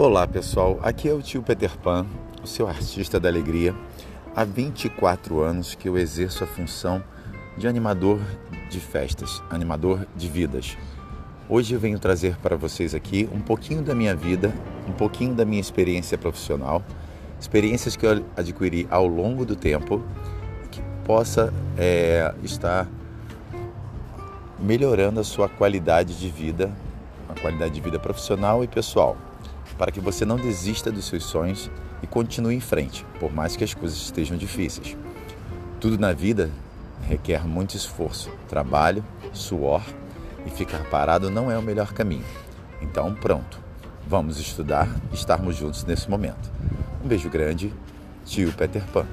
Olá pessoal, aqui é o tio Peter Pan, o seu artista da alegria. Há 24 anos que eu exerço a função de animador de festas, animador de vidas. Hoje eu venho trazer para vocês aqui um pouquinho da minha vida, um pouquinho da minha experiência profissional, experiências que eu adquiri ao longo do tempo, que possa é, estar melhorando a sua qualidade de vida, a qualidade de vida profissional e pessoal, para que você não desista dos seus sonhos e continue em frente, por mais que as coisas estejam difíceis. Tudo na vida requer muito esforço, trabalho, suor e ficar parado não é o melhor caminho. Então, pronto, vamos estudar e estarmos juntos nesse momento. Um beijo grande, tio Peter Pan.